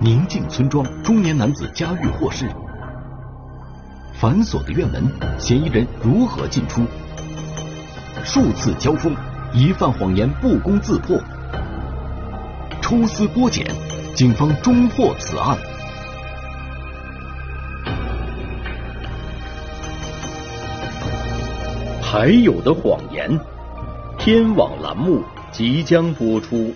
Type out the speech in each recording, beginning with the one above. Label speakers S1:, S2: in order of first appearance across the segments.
S1: 宁静村庄中年男子家遇祸事。反锁的院门，嫌疑人如何进出？数次交锋，疑犯谎言不攻自破。抽丝剥茧，警方终破此案。还有的谎言，天网栏目即将播出。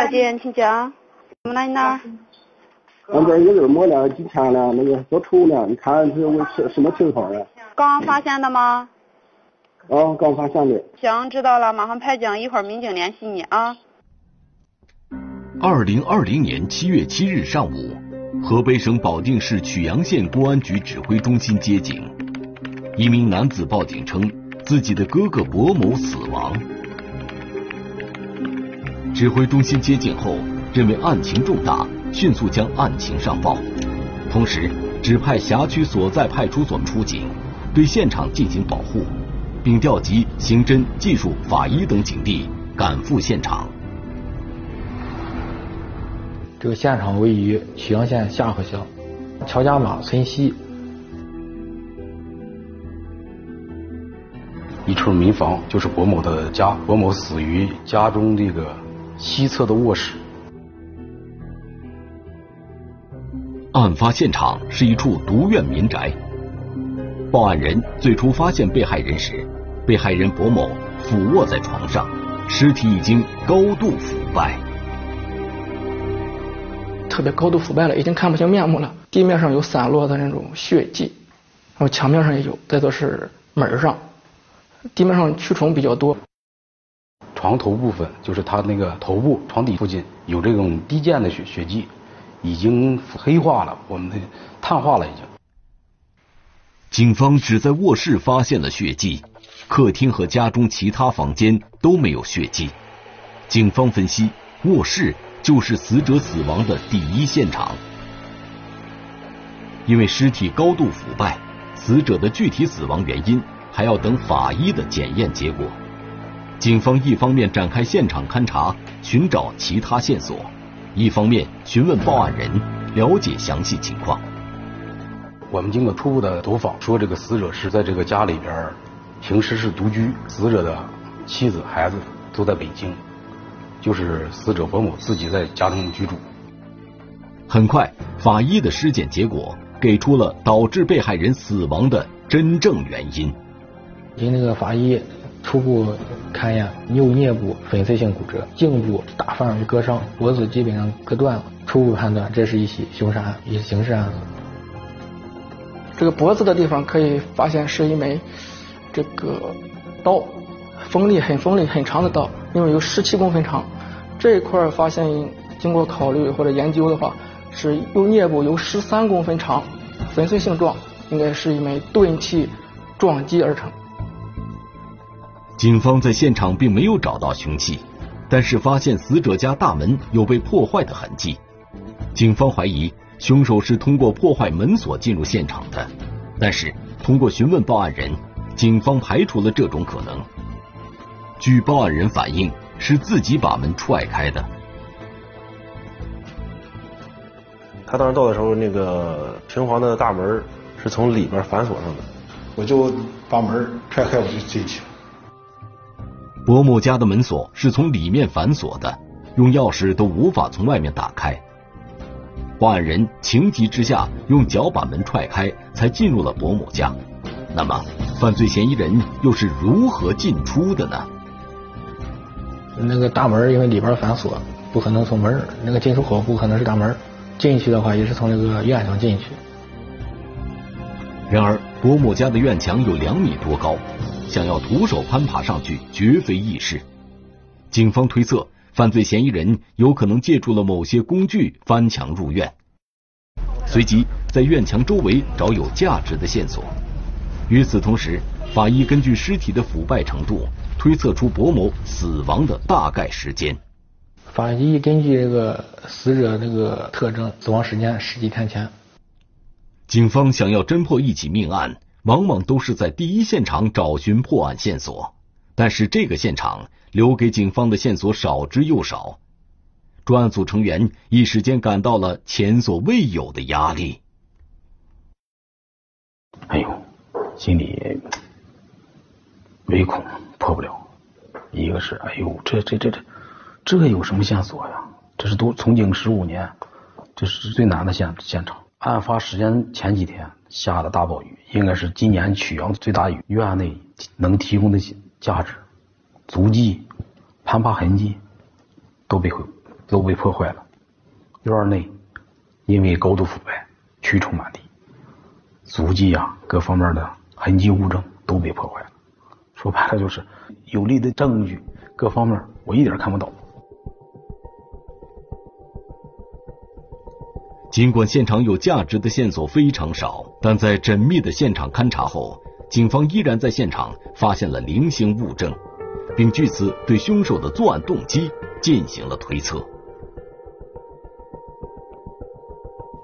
S2: 小姐，请讲。怎么了？你那？
S3: 俺这有人摸了几天了，那个做抽了，你看是为什什么情况呀？
S2: 刚发现的吗？
S3: 啊，刚发现的。
S2: 行，知道了，马上派警，一会儿民警联系你啊。
S1: 二零二零年七月七日上午，河北省保定市曲阳县公安局指挥中心接警，一名男子报警称自己的哥哥薄某死亡。指挥中心接警后，认为案情重大，迅速将案情上报，同时指派辖区所在派出所出警，对现场进行保护，并调集刑侦、技术、法医等警力赶赴现场。
S4: 这个现场位于曲阳县下河乡乔家马村西，
S5: 一处民房就是薄某的家，薄某死于家中这个西侧的卧室。
S1: 案发现场是一处独院民宅，报案人最初发现被害人时，被害人薄某俯卧在床上，尸体已经高度腐败。
S6: 特别高度腐败了，已经看不清面目了。地面上有散落的那种血迹，然后墙面上也有。再就是门上，地面上蛆虫比较多。
S5: 床头部分就是他那个头部床底附近有这种低溅的血血迹，已经黑化了，我们的碳化了已经。
S1: 警方只在卧室发现了血迹，客厅和家中其他房间都没有血迹。警方分析，卧室。就是死者死亡的第一现场，因为尸体高度腐败，死者的具体死亡原因还要等法医的检验结果。警方一方面展开现场勘查，寻找其他线索，一方面询问报案人，了解详细情况。
S5: 我们经过初步的走访，说这个死者是在这个家里边，平时是独居，死者的妻子孩子都在北京。就是死者伯母自己在家中居住。
S1: 很快，法医的尸检结果给出了导致被害人死亡的真正原因。
S4: 经那个法医初步勘验，右颞部粉碎性骨折，颈部大范围割伤，脖子基本上割断了。初步判断，这是一起凶杀案，一起刑事案子。
S6: 这个脖子的地方可以发现是一枚这个刀。锋利很锋利很长的刀，因为有十七公分长。这一块发现经过考虑或者研究的话，是右颞部有十三公分长，粉碎性状，应该是一枚钝器撞击而成。
S1: 警方在现场并没有找到凶器，但是发现死者家大门有被破坏的痕迹。警方怀疑凶手是通过破坏门锁进入现场的，但是通过询问报案人，警方排除了这种可能。据报案人反映，是自己把门踹开的。
S7: 他当时到的时候，那个平房的大门是从里边反锁上的，
S8: 我就把门踹开，我就进去了。
S1: 伯母家的门锁是从里面反锁的，用钥匙都无法从外面打开。报案人情急之下用脚把门踹开，才进入了伯母家。那么，犯罪嫌疑人又是如何进出的呢？
S4: 那个大门因为里边反锁，不可能从门那个进出口不可能是大门，进去的话也是从那个院墙进去。
S1: 然而，伯母家的院墙有两米多高，想要徒手攀爬上去，绝非易事。警方推测，犯罪嫌疑人有可能借助了某些工具翻墙入院，随即在院墙周围找有价值的线索。与此同时，法医根据尸体的腐败程度，推测出薄某死亡的大概时间。
S4: 法医根据这个死者这个特征，死亡时间十几天前。
S1: 警方想要侦破一起命案，往往都是在第一现场找寻破案线索，但是这个现场留给警方的线索少之又少，专案组成员一时间感到了前所未有的压力。
S5: 哎呦，心里唯恐破不了。一个是，哎呦，这这这这。这有什么线索呀？这是都从警十五年，这是最难的现现场。案发时间前几天下的大暴雨，应该是今年曲阳最大雨。院内能提供的价值、足迹、攀爬痕迹都被毁，都被破坏了。院内因为高度腐败，蛆虫满地，足迹啊各方面的痕迹物证都被破坏了。说白了就是有力的证据，各方面我一点看不到。
S1: 尽管现场有价值的线索非常少，但在缜密的现场勘查后，警方依然在现场发现了零星物证，并据此对凶手的作案动机进行了推测。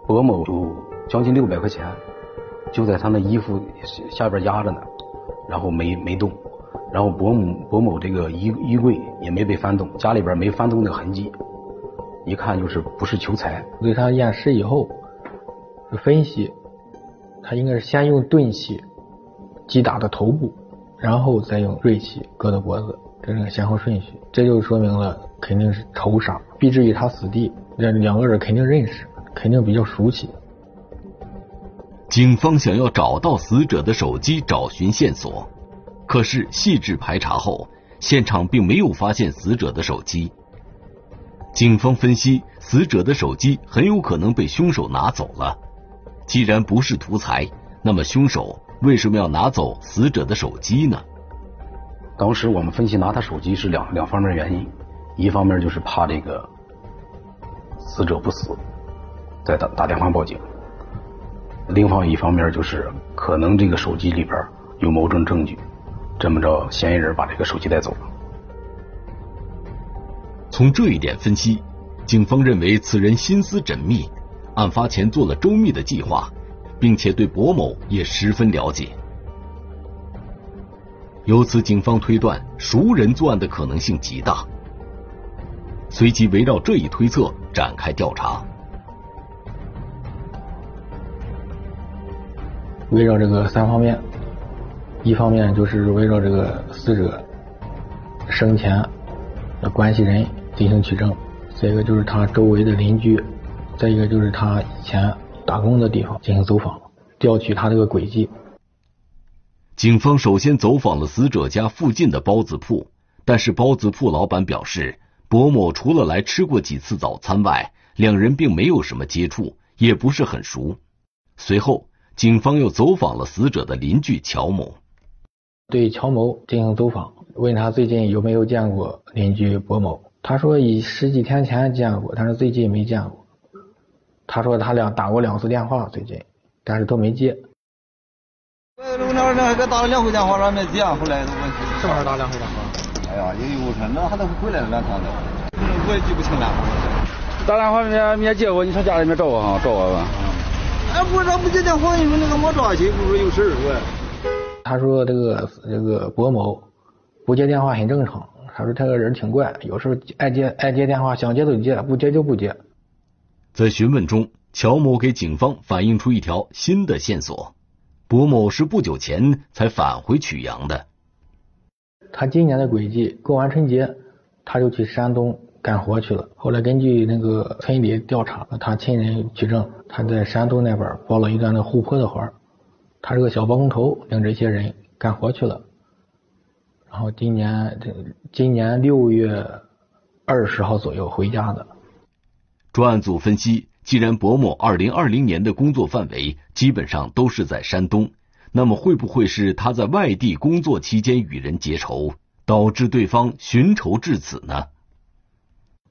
S5: 薄某有将近六百块钱，就在他那衣服下边压着呢，然后没没动，然后薄某薄某这个衣衣柜也没被翻动，家里边没翻动的痕迹。一看就是不是求财。
S4: 对他验尸以后，分析，他应该是先用钝器击打的头部，然后再用锐器割的脖子，这是个先后顺序。这就说明了肯定是仇杀，必至于他死地，这两个人肯定认识，肯定比较熟悉。
S1: 警方想要找到死者的手机找寻线索，可是细致排查后，现场并没有发现死者的手机。警方分析，死者的手机很有可能被凶手拿走了。既然不是图财，那么凶手为什么要拿走死者的手机呢？
S5: 当时我们分析拿他手机是两两方面原因，一方面就是怕这个死者不死，再打打电话报警；另方一方面就是可能这个手机里边有某种证据，这么着嫌疑人把这个手机带走了。
S1: 从这一点分析，警方认为此人心思缜密，案发前做了周密的计划，并且对薄某也十分了解。由此，警方推断熟人作案的可能性极大。随即围绕这一推测展开调查。
S4: 围绕这个三方面，一方面就是围绕这个死者生前。的关系人进行取证，再一个就是他周围的邻居，再一个就是他以前打工的地方进行走访，调取他这个轨迹。
S1: 警方首先走访了死者家附近的包子铺，但是包子铺老板表示，薄某除了来吃过几次早餐外，两人并没有什么接触，也不是很熟。随后，警方又走访了死者的邻居乔某，
S4: 对乔某进行走访。问他最近有没有见过邻居薄某？他说以十几天前见过，但是最近没见过。他说他俩打过两次电话，最近，但是都没接。
S9: 那那那还给打了两回电话，没接，后来
S4: 什么时候打两回电话？
S9: 哎呀，也有他那还得回来了两趟的，我也记不清了。
S10: 打电话没没接我，你上家里面找我哈，找我吧。
S9: 哎，不是他不接电话，你说那个没抓起，不是有事儿我。
S4: 他说这个这个薄某。不接电话很正常，他说他个人挺怪，有时候爱接爱接电话，想接就接，不接就不接。
S1: 在询问中，乔某给警方反映出一条新的线索：博某是不久前才返回曲阳的。
S4: 他今年的轨迹，过完春节他就去山东干活去了。后来根据那个村里调查，他亲人取证，他在山东那边包了一段那护坡的活他是个小包工头，领这些人干活去了。然后今年这今年六月二十号左右回家的。
S1: 专案组分析，既然薄某二零二零年的工作范围基本上都是在山东，那么会不会是他在外地工作期间与人结仇，导致对方寻仇至此呢？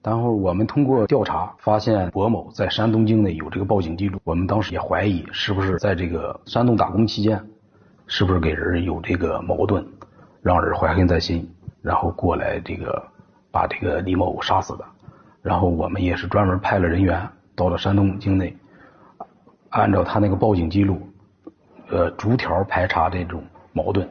S5: 然后我们通过调查发现，博某在山东境内有这个报警记录。我们当时也怀疑，是不是在这个山东打工期间，是不是给人有这个矛盾，让人怀恨在心，然后过来这个把这个李某杀死的。然后我们也是专门派了人员到了山东境内，按照他那个报警记录，呃，逐条排查这种矛盾，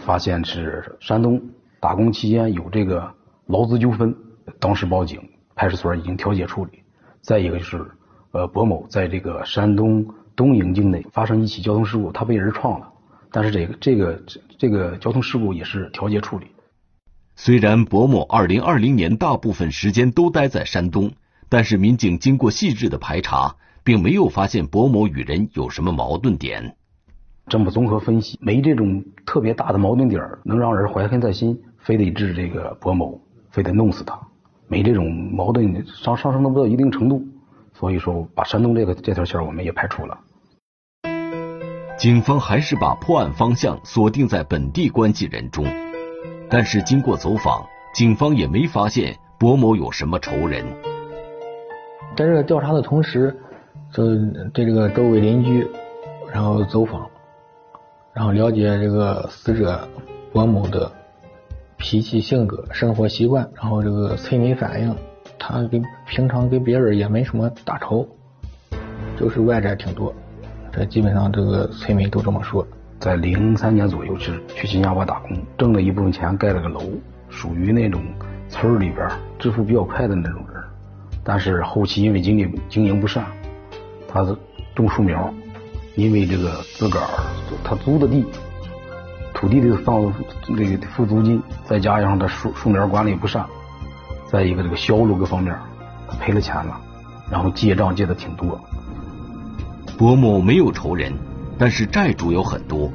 S5: 发现是山东打工期间有这个劳资纠纷。当时报警，派出所已经调解处理。再一个就是，呃，博某在这个山东东营境内发生一起交通事故，他被人撞了，但是这个这个这个交通事故也是调解处理。
S1: 虽然博某二零二零年大部分时间都待在山东，但是民警经过细致的排查，并没有发现博某与人有什么矛盾点。
S5: 这么综合分析，没这种特别大的矛盾点能让人怀恨在心，非得治这个博某，非得弄死他。没这种矛盾上上升不到一定程度，所以说把山东这个这条线我们也排除了。
S1: 警方还是把破案方向锁定在本地关系人中，但是经过走访，警方也没发现薄某有什么仇人。
S4: 在这个调查的同时，就对这个周围邻居，然后走访，然后了解这个死者博某的。脾气、性格、生活习惯，然后这个催眠反应，他跟平常跟别人也没什么大仇，就是外债挺多。这基本上这个村民都这么说。
S5: 在零三年左右是去新加坡打工，挣了一部分钱盖了个楼，属于那种村里边致富比较快的那种人。但是后期因为经济经营不善，他是种树苗，因为这个自个儿他租的地。土地的放那个付租金，再加上他树树苗管理不善，再一个这个销路各方面，赔了钱了，然后借账借的挺多。
S1: 伯某没有仇人，但是债主有很多，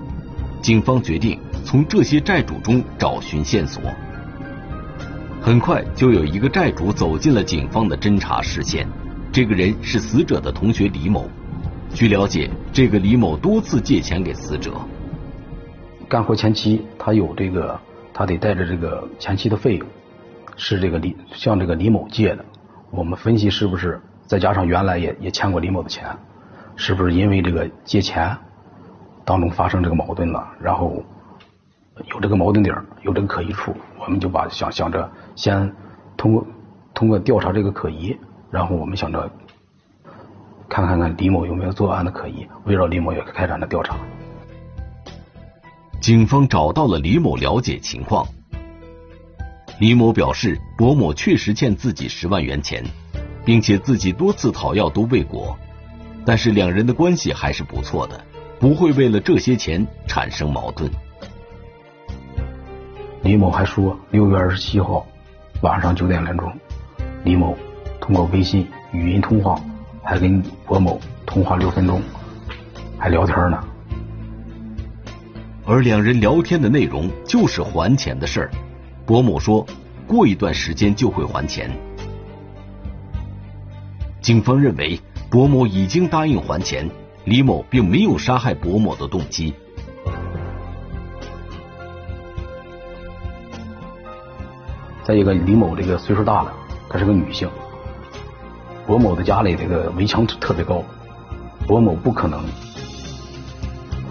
S1: 警方决定从这些债主中找寻线索。很快就有一个债主走进了警方的侦查视线，这个人是死者的同学李某。据了解，这个李某多次借钱给死者。
S5: 干活前期，他有这个，他得带着这个前期的费用，是这个李向这个李某借的。我们分析是不是再加上原来也也欠过李某的钱，是不是因为这个借钱当中发生这个矛盾了？然后有这个矛盾点，有这个可疑处，我们就把想想着先通过通过调查这个可疑，然后我们想着看看看李某有没有作案的可疑，围绕李某也开展了调查。
S1: 警方找到了李某了解情况。李某表示，博某确实欠自己十万元钱，并且自己多次讨要都未果，但是两人的关系还是不错的，不会为了这些钱产生矛盾。
S5: 李某还说，六月二十七号晚上九点来钟，李某通过微信语音通话，还跟博某通话六分钟，还聊天呢。
S1: 而两人聊天的内容就是还钱的事儿。博某说过一段时间就会还钱。警方认为博某已经答应还钱，李某并没有杀害博某的动机。
S5: 再一个，李某这个岁数大了，她是个女性。博某的家里这个围墙特别高，博某不可能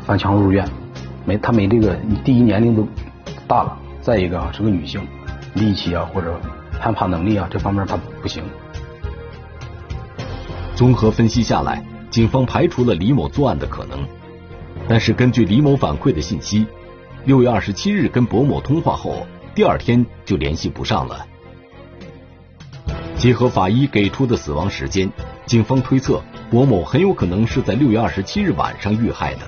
S5: 翻墙入院。没，她没这个，第一年龄都大了，再一个啊是个女性，力气啊或者攀爬能力啊这方面她不行。
S1: 综合分析下来，警方排除了李某作案的可能，但是根据李某反馈的信息，六月二十七日跟博某通话后，第二天就联系不上了。结合法医给出的死亡时间，警方推测博某很有可能是在六月二十七日晚上遇害的。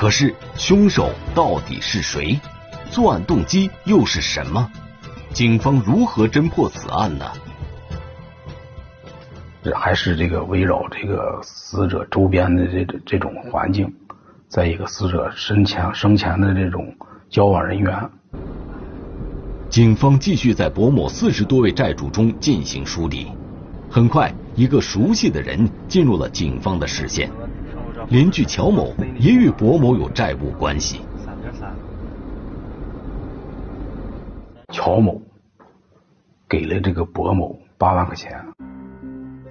S1: 可是凶手到底是谁？作案动机又是什么？警方如何侦破此案呢？
S5: 这还是这个围绕这个死者周边的这这种环境，在一个死者生前生前的这种交往人员。
S1: 警方继续在薄某四十多位债主中进行梳理。很快，一个熟悉的人进入了警方的视线。邻居乔某也与薄某有债务关系。
S5: 乔某给了这个薄某八万块钱，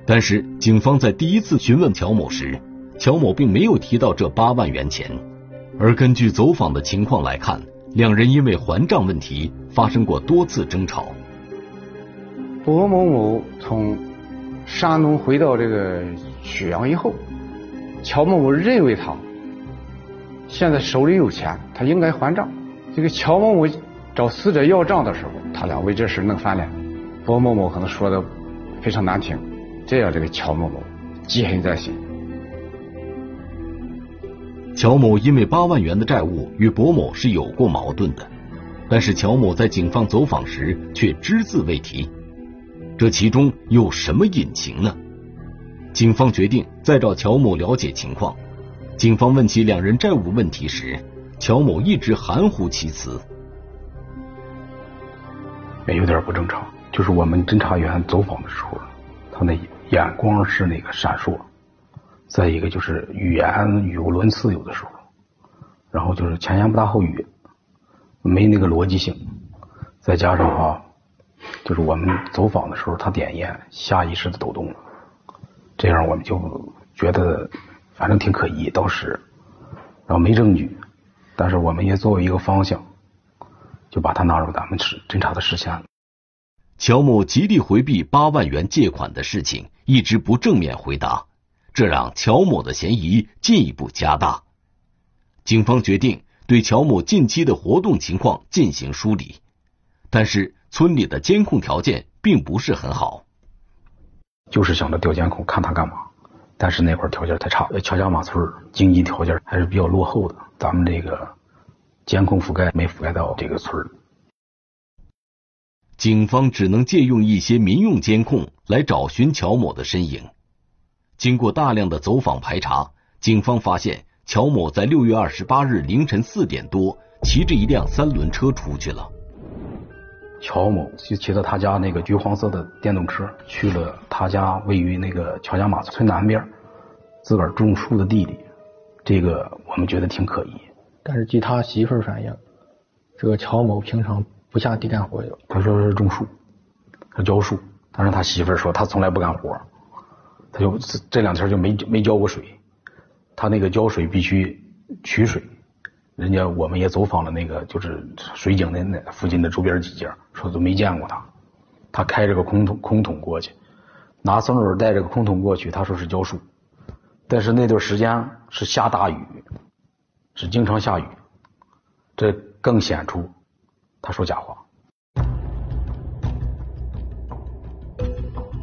S1: 但是警方在第一次询问乔某时，乔某并没有提到这八万元钱。而根据走访的情况来看，两人因为还账问题发生过多次争吵。
S11: 薄某某从山东回到这个曲阳以后，乔某某认为他现在手里有钱，他应该还账。这个乔某某找死者要账的时候，他俩为这事弄翻脸。薄某某可能说的非常难听，这样这个乔某某记恨在心。
S1: 乔某因为八万元的债务与薄某是有过矛盾的，但是乔某在警方走访时却只字未提，这其中有什么隐情呢？警方决定再找乔某了解情况。警方问起两人债务问题时，乔某一直含糊其辞，
S5: 也有点不正常。就是我们侦查员走访的时候，他那眼光是那个闪烁。再一个就是语言语无伦次，有的时候，然后就是前言不搭后语，没那个逻辑性。再加上啊，就是我们走访的时候，他点烟，下意识的抖动了，这样我们就觉得反正挺可疑，倒是，然后没证据，但是我们也作为一个方向，就把他纳入咱们是侦查的视线。
S1: 乔某极力回避八万元借款的事情，一直不正面回答。这让乔某的嫌疑进一步加大。警方决定对乔某近期的活动情况进行梳理，但是村里的监控条件并不是很好。
S5: 就是想着调监控看他干嘛，但是那块条件太差。乔家马村经济条件还是比较落后的，咱们这个监控覆盖没覆盖到这个村
S1: 警方只能借用一些民用监控来找寻乔某的身影。经过大量的走访排查，警方发现乔某在六月二十八日凌晨四点多骑着一辆三轮车出去了。
S5: 乔某就骑着他家那个橘黄色的电动车去了他家位于那个乔家马村南边自个儿种树的地里，这个我们觉得挺可疑。
S4: 但是据他媳妇儿反映，这个乔某平常不下地干活的。
S5: 他说是种树，他浇树，但是他媳妇儿说他从来不干活。他就这两天就没没浇过水，他那个浇水必须取水，人家我们也走访了那个就是水井的那附近的周边几家，说都没见过他，他开着个空桶空桶过去，拿松鼠带着个空桶过去，他说是浇树，但是那段时间是下大雨，是经常下雨，这更显出他说假话。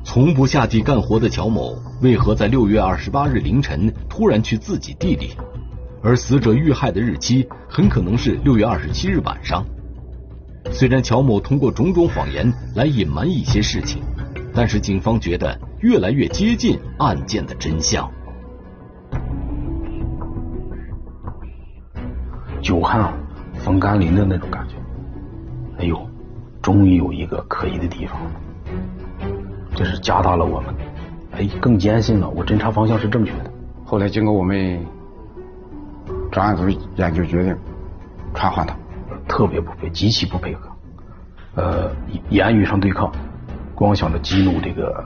S1: 从不下地干活的乔某，为何在六月二十八日凌晨突然去自己地里？而死者遇害的日期很可能是六月二十七日晚上。虽然乔某通过种种谎言来隐瞒一些事情，但是警方觉得越来越接近案件的真相。
S5: 久旱逢甘霖的那种感觉。哎呦，终于有一个可疑的地方。这是加大了我们，哎，更坚信了我侦查方向是正确的。
S11: 后来经过我们专案组研究决定，传唤他，
S5: 特别不配，极其不配合，呃，言语上对抗，光想着激怒这个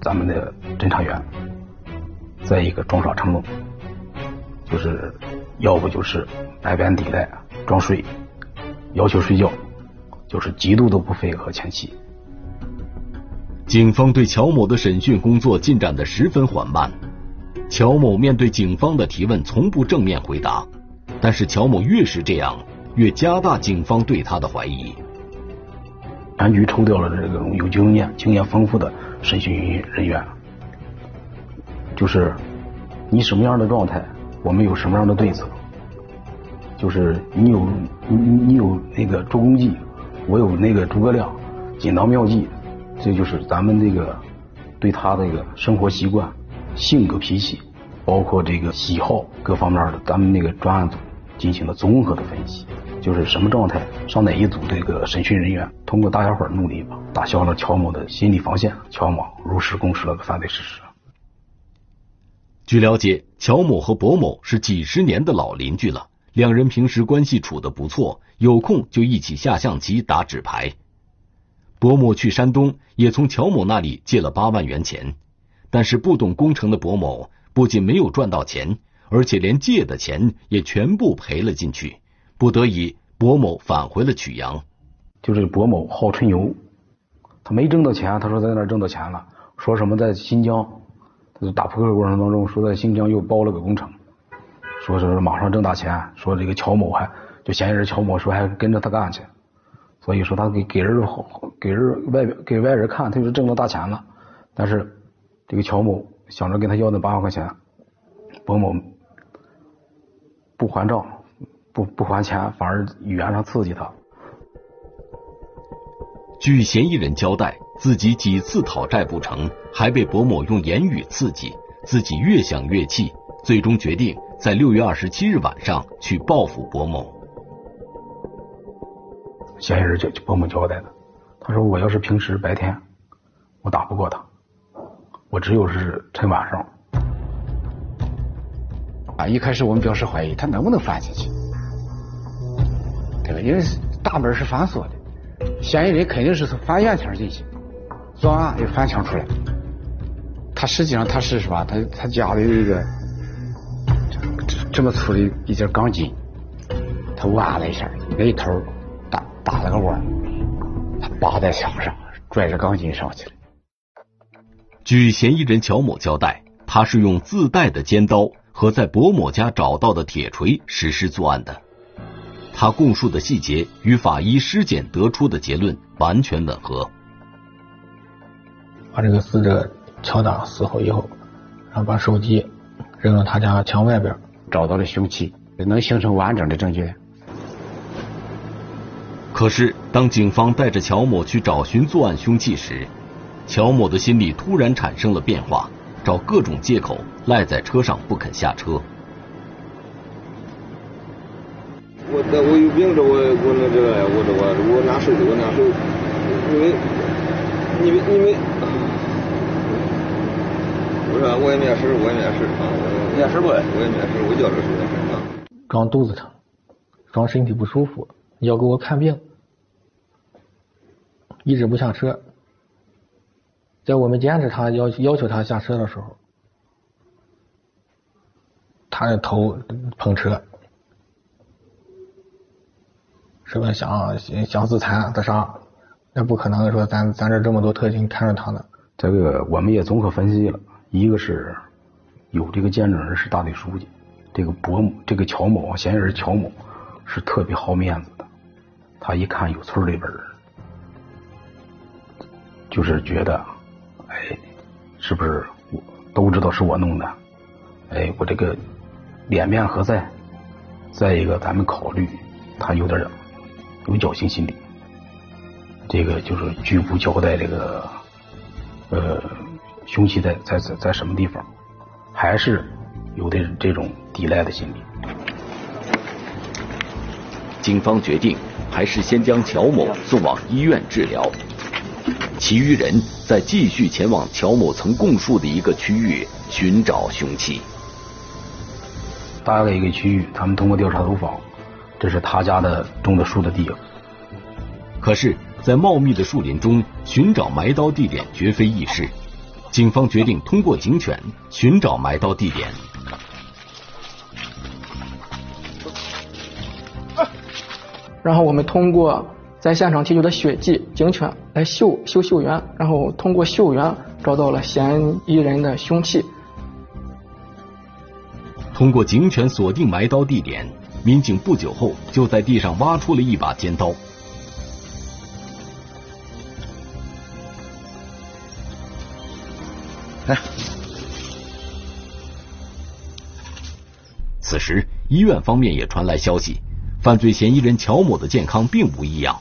S5: 咱们的侦查员，再一个装傻成聋，就是要不就是百般抵赖装睡，要求睡觉，就是极度的不配合前妻。
S1: 警方对乔某的审讯工作进展的十分缓慢，乔某面对警方的提问从不正面回答，但是乔某越是这样，越加大警方对他的怀疑。
S5: 安局抽调了这个有经验、经验丰富的审讯人员，就是你什么样的状态，我们有什么样的对策。就是你有你你有那个助攻剂，我有那个诸葛亮锦囊妙计。这就是咱们这个对他这个生活习惯、性格脾气，包括这个喜好各方面的，咱们那个专案组进行了综合的分析，就是什么状态上哪一组这个审讯人员，通过大家伙努力吧，打消了乔某的心理防线，乔某如实供述了个犯罪事实。
S1: 据了解，乔某和博某是几十年的老邻居了，两人平时关系处得不错，有空就一起下象棋、打纸牌。博某去山东也从乔某那里借了八万元钱，但是不懂工程的博某不仅没有赚到钱，而且连借的钱也全部赔了进去。不得已，博某返回了曲阳。
S5: 就是博某好吹牛，他没挣到钱，他说在那儿挣到钱了，说什么在新疆，他就打扑克过程当中说在新疆又包了个工程，说是马上挣大钱，说这个乔某还就嫌疑人乔某说还跟着他干去，所以说他给给人给人外边给外人看，他就是挣到大钱了，但是这个乔某想着跟他要那八万块钱，伯某不还账，不不还钱，反而语言上刺激他。
S1: 据嫌疑人交代，自己几次讨债不成，还被伯某用言语刺激，自己越想越气，最终决定在六月二十七日晚上去报复伯某。
S5: 嫌疑人就伯某交代的，他说：“我要是平时白天，我打不过他，我只有是趁晚上。”
S11: 啊，一开始我们表示怀疑，他能不能翻进去？对吧？因为大门是反锁的。嫌疑人肯定是从翻院墙进去，作案又翻墙出来。他实际上他是是吧？他他家里这个这么粗的一截钢筋，他挖了一下，那一头打打了个弯，他扒在墙上，拽着钢筋上去了。
S1: 据嫌疑人乔某交代，他是用自带的尖刀和在伯某家找到的铁锤实施作案的。他供述的细节与法医尸检得出的结论完全吻合。
S4: 把这个死者敲打死后以后，然后把手机扔到他家墙外边，
S11: 找到了凶器，能形成完整的证据。
S1: 可是，当警方带着乔某去找寻作案凶器时，乔某的心里突然产生了变化，找各种借口赖在车上不肯下车。
S9: 我我有病，这我我那这个我这我我难受，我难受，你们你们你们，我说我也没事，我也没事啊，没事不？我也没事，我就是说啊。
S4: 装肚子疼，装身体不舒服，要给我看病，一直不下车。在我们坚持他要要求他下车的时候，他的头碰车。是不是？想想自残自杀，那不可能说咱咱这这么多特警看着他呢。
S5: 这个我们也综合分析了，一个是有这个见证人是大队书记，这个伯母这个乔某嫌疑人乔某是特别好面子的，他一看有村里边人，就是觉得，哎，是不是我都知道是我弄的？哎，我这个脸面何在？再一个，咱们考虑他有点。有侥幸心理，这个就是拒不交代这个呃凶器在在在在什么地方，还是有的这种抵赖的心理。
S1: 警方决定还是先将乔某送往医院治疗，其余人再继续前往乔某曾供述的一个区域寻找凶器。
S5: 大概一个区域，他们通过调查走访。这是他家的种的树的地，
S1: 可是，在茂密的树林中寻找埋刀地点绝非易事。警方决定通过警犬寻找埋刀地点。
S6: 然后我们通过在现场提取的血迹，警犬来嗅嗅嗅源，然后通过嗅源找到了嫌疑人的凶器。
S1: 通过警犬锁定埋刀地点。民警不久后就在地上挖出了一把尖刀。来，此时医院方面也传来消息，犯罪嫌疑人乔某的健康并无异样。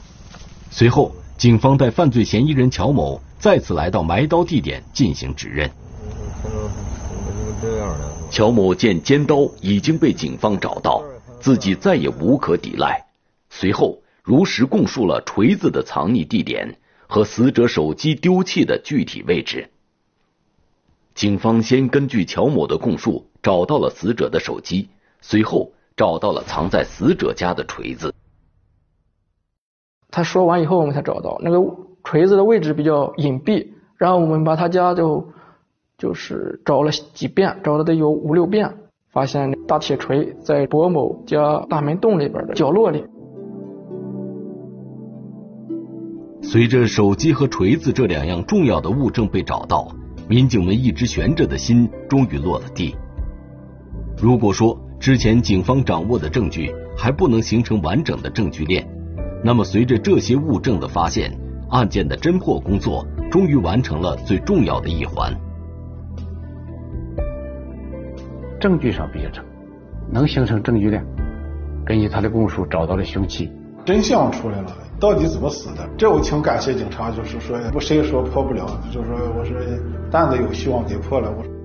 S1: 随后，警方带犯罪嫌疑人乔某再次来到埋刀地点进行指认。乔某见尖刀已经被警方找到。自己再也无可抵赖。随后，如实供述了锤子的藏匿地点和死者手机丢弃的具体位置。警方先根据乔某的供述找到了死者的手机，随后找到了藏在死者家的锤子。
S6: 他说完以后，我们才找到那个锤子的位置比较隐蔽，然后我们把他家就就是找了几遍，找了得有五六遍，发现大铁锤在薄某家大门洞里边的角落里。
S1: 随着手机和锤子这两样重要的物证被找到，民警们一直悬着的心终于落了地。如果说之前警方掌握的证据还不能形成完整的证据链，那么随着这些物证的发现，案件的侦破工作终于完成了最重要的一环。
S11: 证据上比较成，能形成证据链。根据他的供述，找到了凶器，
S8: 真相出来了，到底怎么死的？这我挺感谢警察，就是说，不谁说破不了，就是说，我说担子有希望给破了，我。